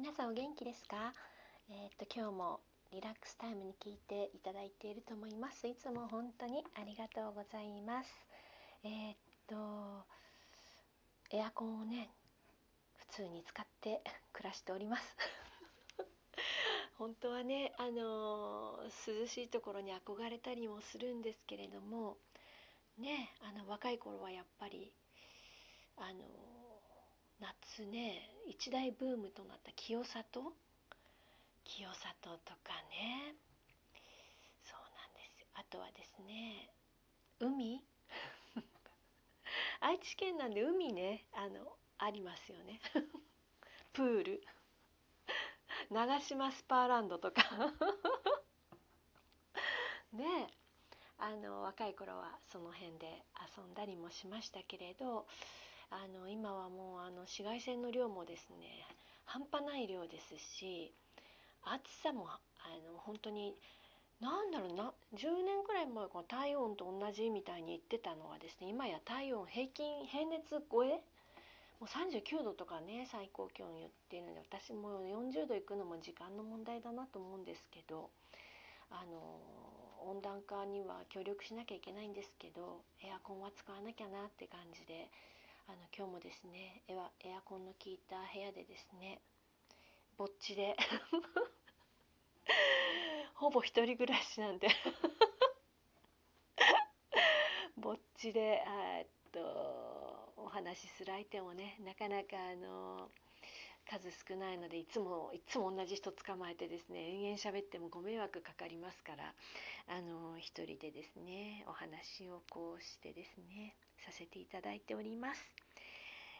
皆さんお元気ですか？えー、っと今日もリラックスタイムに聞いていただいていると思います。いつも本当にありがとうございます。えー、っとエアコンをね普通に使って暮らしております。本当はねあの涼しいところに憧れたりもするんですけれどもねあの若い頃はやっぱりあの夏ね一大ブームとなった清里？清里とかね。そうなんですあとはですね海？愛知県なんで海ねあのありますよね。プール。長島スパーランドとか。ねあの若い頃はその辺で遊んだりもしましたけれどあの今はもうあの紫外線の量もですね半端ない量ですし暑さもあの本当に何だろうな10年くらい前から体温と同じみたいに言ってたのはですね今や体温平均平熱超えもう39度とかね最高気温言っているので私も40度いくのも時間の問題だなと思うんですけどあの温暖化には協力しなきゃいけないんですけどエアコンは使わなきゃなって感じであの今日もですねエアエアコンの効いた部屋でですねぼっちで ほぼ一人暮らしなんで ぼっちでえっとお話しする相手もねなかなかあの数少ないのでいつもいつも同じ人捕まえてですね延々喋ってもご迷惑かかりますからあの一人でですねお話をこうしてですねさせていただいております。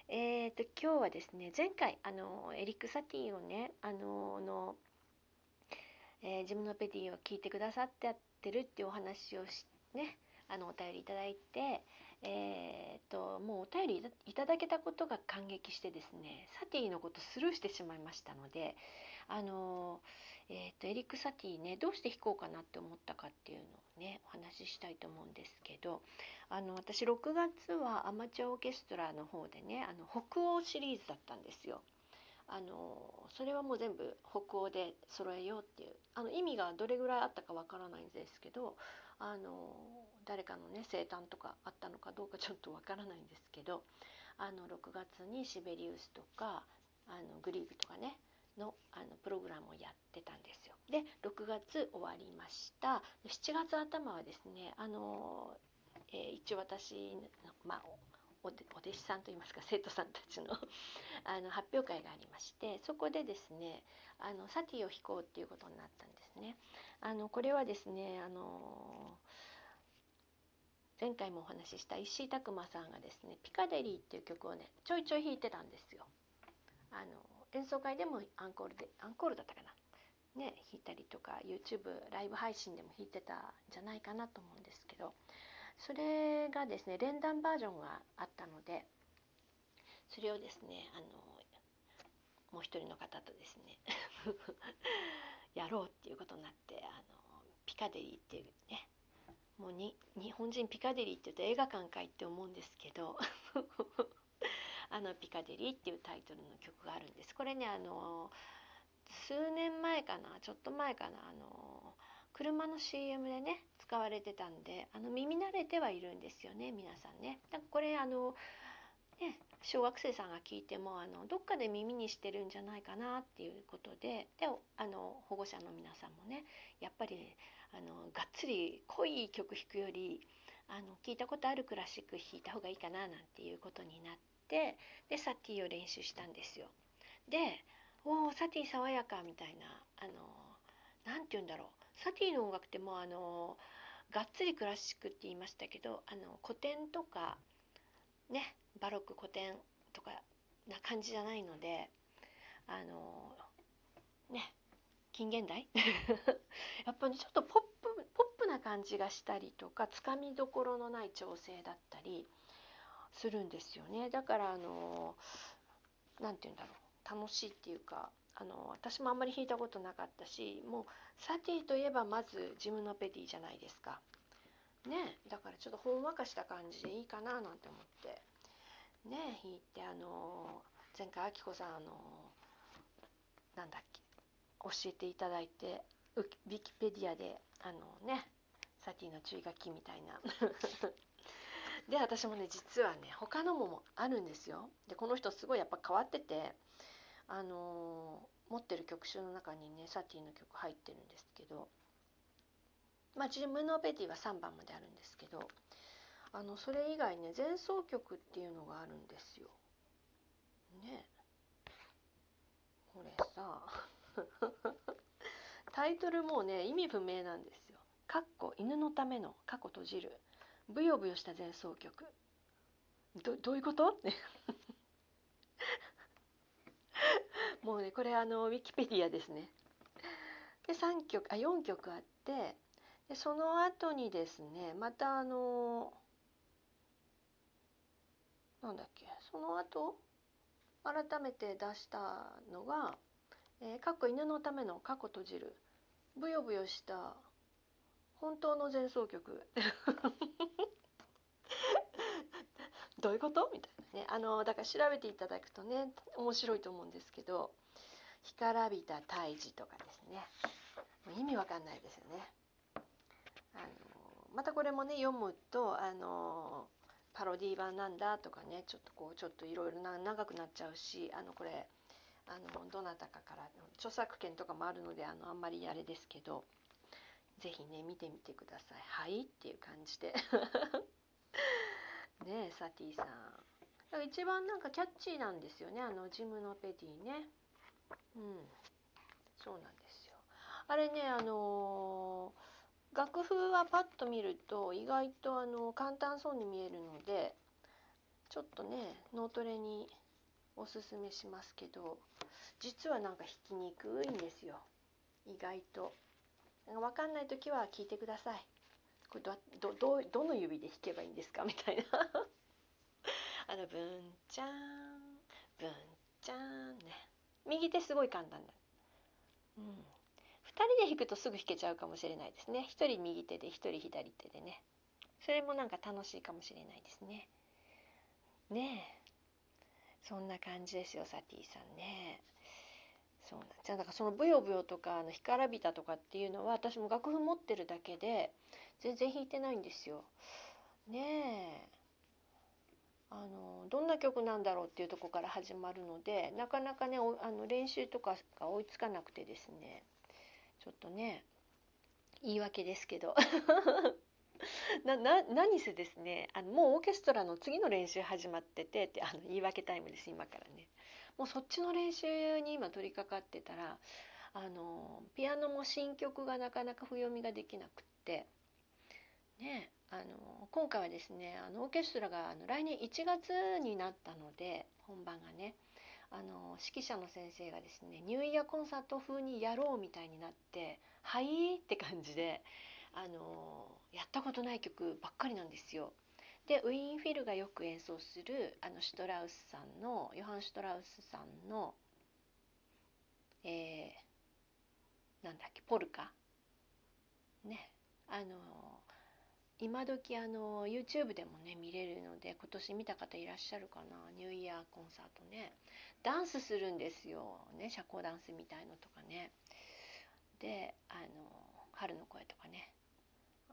えーと、今日はですね前回あのエリック・サティをねあのの、えー、自分のペディを聞いてくださってやってるっていうお話をしねあのお便りいただいて、えーと、もうお便りいただけたことが感激してですねサティのことスルーしてしまいましたのであの、えーと、エリック・サティねどうして弾こうかなって思ったかっていうのをねお話ししたいと思うんですけどあの私6月はアマチュアオーケストラの方でねあの北欧シリーズだったんですよ。あのそれはもう全部北欧で揃えようっていうあの意味がどれぐらいあったかわからないんですけどあの誰かのね生誕とかあったのかどうかちょっとわからないんですけどあの6月にシベリウスとかあのグリーブとかねのあのプログラムをやってたんですよ。で6月終わりました7月頭はですねあの、えー、一応私、まあ、お弟子さんといいますか生徒さんたちの あの発表会がありましてそこでですねあのサティを弾こうっていうことになったんですね。あのこれはですねあの前回もお話しした石井拓磨さんがですね「ピカデリー」っていう曲をねちょいちょい弾いてたんですよ。あの演奏会でもアンコールでアンコールだったかなね弾いたりとか YouTube ライブ配信でも弾いてたんじゃないかなと思うんですけどそれがですね連弾バージョンがあったのでそれをですねあのもう一人の方とですね やろうっていうことになってあのピカデリーっていうねもうに日本人ピカデリーって言うと映画館かいって思うんですけど あのピカデリーっていうタイトルの曲があるんです。これねあの数年前かなちょっと前かなあの車の CM でね使われてたんであの耳慣れてはいるんですよね皆さんね。だからこれあのね、小学生さんが聞いてもあのどっかで耳にしてるんじゃないかなっていうことでであの保護者の皆さんもねやっぱりあのがっつり濃い曲弾くよりあの聞いたことあるクラシック弾いた方がいいかななんていうことになってでサティを練習したんですよ。で「おおサティ爽やか」みたいなあの何て言うんだろうサティの音楽ってもうあのがっつりクラシックって言いましたけどあの古典とかねバロック古典とかな感じじゃないのであのね近現代？やっぱりちょっとポップポップな感じがしたりとかつかみどころのない調整だったりするんですよね。だからあの何て言うんだろう。楽しいっていうかあの私もあんまり弾いたことなかったしもうサティといえばまずジムノペディじゃないですか。ねだからちょっとほんわかした感じでいいかななんて思って。ね弾いてあの前回あきこさんあのなんだっけ教えていただいてウィキペディアであのねサティの注意書きみたいな。で私もね実はね他のもあるんですよ。でこの人すごいやっぱ変わっててあの、持ってる曲集の中にねサティの曲入ってるんですけどまあジムノペティは3番まであるんですけどあのそれ以外ね前奏曲っていうのがあるんですよ。ねこれさ タイトルもうね意味不明なんですよ。かっこ犬のための過去閉じるブヨブヨした前奏曲どどういうこと？もうねこれあのウィキペディアですね。で3曲あ4曲あってでその後にですねまたあのなんだっけその後改めて出したのが「えー、かっこ犬のための過去閉じるブヨブヨした本当の前奏曲」どういうこと？みたいなね。あのだから調べていただくとね面白いと思うんですけど「干からびた胎児」とかですね。もう意味わかんないですよね。あのまたこれもね読むとあのパロディ版なんだとかねちょっとこうちょっといろいろ長くなっちゃうしあのこれあのどなたかから著作権とかもあるのであのあんまりあれですけど是非ね見てみてください。はい？っていう感じで。ねサティさん。一番なんかキャッチーなんですよねあのジムのペティね。うんそうなんですよ。あれねあのー楽譜はパッと見ると意外とあの簡単そうに見えるのでちょっとね脳トレにおすすめしますけど実はなんか弾きにくいんですよ意外と分かんない時は聞いてくださいこれどどどどの指で弾けばいいんですか？みたいな。あのブンチャンブンチャンね。右手すごい簡単だ。うん。2人で弾くとすぐ弾けちゃうかもしれないですね。1人右手で1人左手でね。それもなんか楽しいかもしれないですね。ねえ。そんな感じですよサティさんね。そうなんじゃだからそのブヨブヨとかあの干からびたとかっていうのは私も楽譜持ってるだけで全然弾いてないんですよ。ねえ。あのどんな曲なんだろうっていうとこから始まるのでなかなかねあの練習とかが追いつかなくてですね。ちょっとね言い訳ですけど。なな何せですねあのもうオーケストラの次の練習始まっててってあの言い訳タイムです今からね。もうそっちの練習に今取り掛かってたらあのピアノも新曲がなかなか譜読みができなくってねあの今回はですねあのオーケストラがあの来年1月になったので本番がねあの指揮者の先生がですねニューイヤーコンサート風にやろうみたいになって「はい」って感じであのやったことない曲ばっかりなんですよ。でウィーンフィルがよく演奏するあのシュトラウスさんのヨハン・シュトラウスさんの、えー、なんだっけポルカ？ね。あの今時あの YouTube でもね見れるので今年見た方いらっしゃるかな？ニューイヤーコンサートね。ダンスするんですよ。ね社交ダンスみたいのとかね。であの春の声とかね。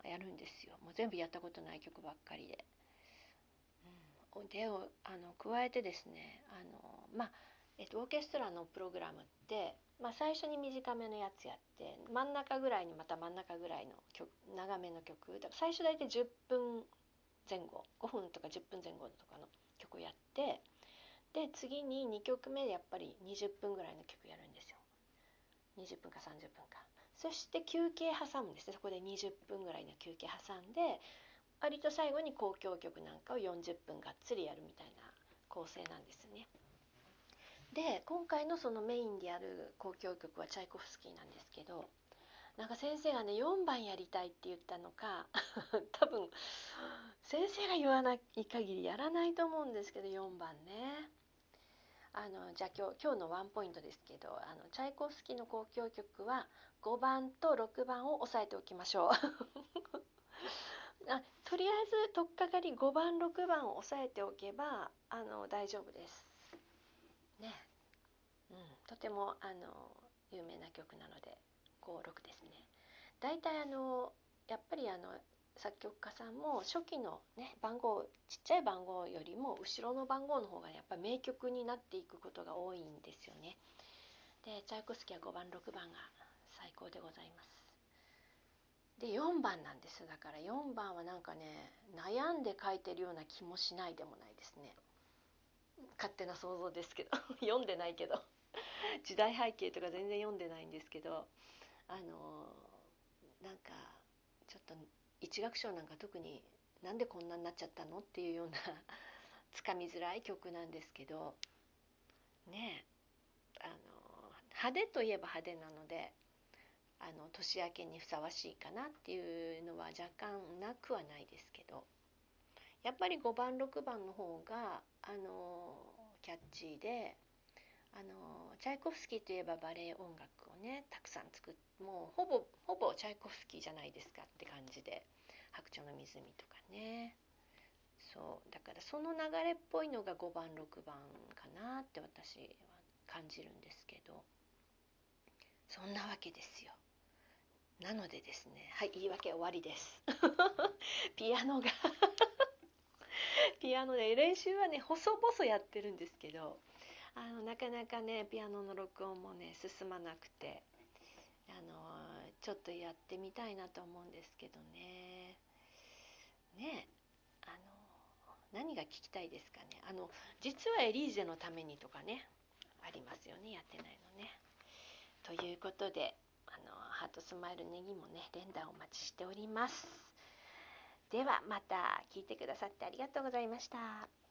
やるんですよ。もう全部やったことない曲ばっかりで。うん、であの加えてですねあのまあえっと、オーケストラのプログラムって、まあ、最初に短めのやつやって真ん中ぐらいにまた真ん中ぐらいの曲長めの曲だから最初大体10分前後5分とか10分前後とかの曲をやってで次に2曲目でやっぱり20分ぐらいの曲やるんですよ。20分か30分か。そして休憩挟むんですね。そこで20分ぐらいの休憩挟んで割と最後に交響曲なんかを40分がっつりやるみたいな構成なんですね。で今回のそのメインでやる交響曲はチャイコフスキーなんですけどなんか先生がね4番やりたいって言ったのか 多分先生が言わない限りやらないと思うんですけど4番ね。あのじゃあ今日今日のワンポイントですけどあのチャイコフスキーの交響曲は5番と6番を押さえておきましょう あとりあえず取っかかり5番6番を押さえておけばあの大丈夫です。ね、うん、とてもあの有名な曲なので56ですね。大体あのやっぱりあの作曲家さんも初期のね番号ちっちゃい番号よりも後ろの番号の方が、やっぱ名曲になっていくことが多いんですよね。でチャイコスキは5番6番が最高でございます。で4番なんです。だから4番はなんかね悩んで書いてるような気もしないでもないですね。勝手な想像ですけど。読んでないけど。時代背景とか全然読んでないんですけど。あのなんかちょっと一楽章なんか特になんでこんなになっちゃったのっていうようなつかみづらい曲なんですけど。ねあの派手といえば派手なのであの年明けにふさわしいかなっていうのは若干なくはないですけどやっぱり5番6番の方があのキャッチーであのチャイコフスキーといえばバレエ音楽をねたくさん作ってもうほぼほぼチャイコフスキーじゃないですかって感じで「白鳥の湖」とかねそうだからその流れっぽいのが5番6番かなって私は感じるんですけどそんなわけですよ。なのでですねはい言い訳終わりです。ピアノが。ピアノで練習はね細々やってるんですけどあのなかなかねピアノの録音もね進まなくてあのちょっとやってみたいなと思うんですけどね。ねあの何が聞きたいですかね。あの実はエリーゼのためにとかねありますよねやってないのね。ということでハートスマイルネギもね連打お待ちしております。ではまた聞いてくださってありがとうございました。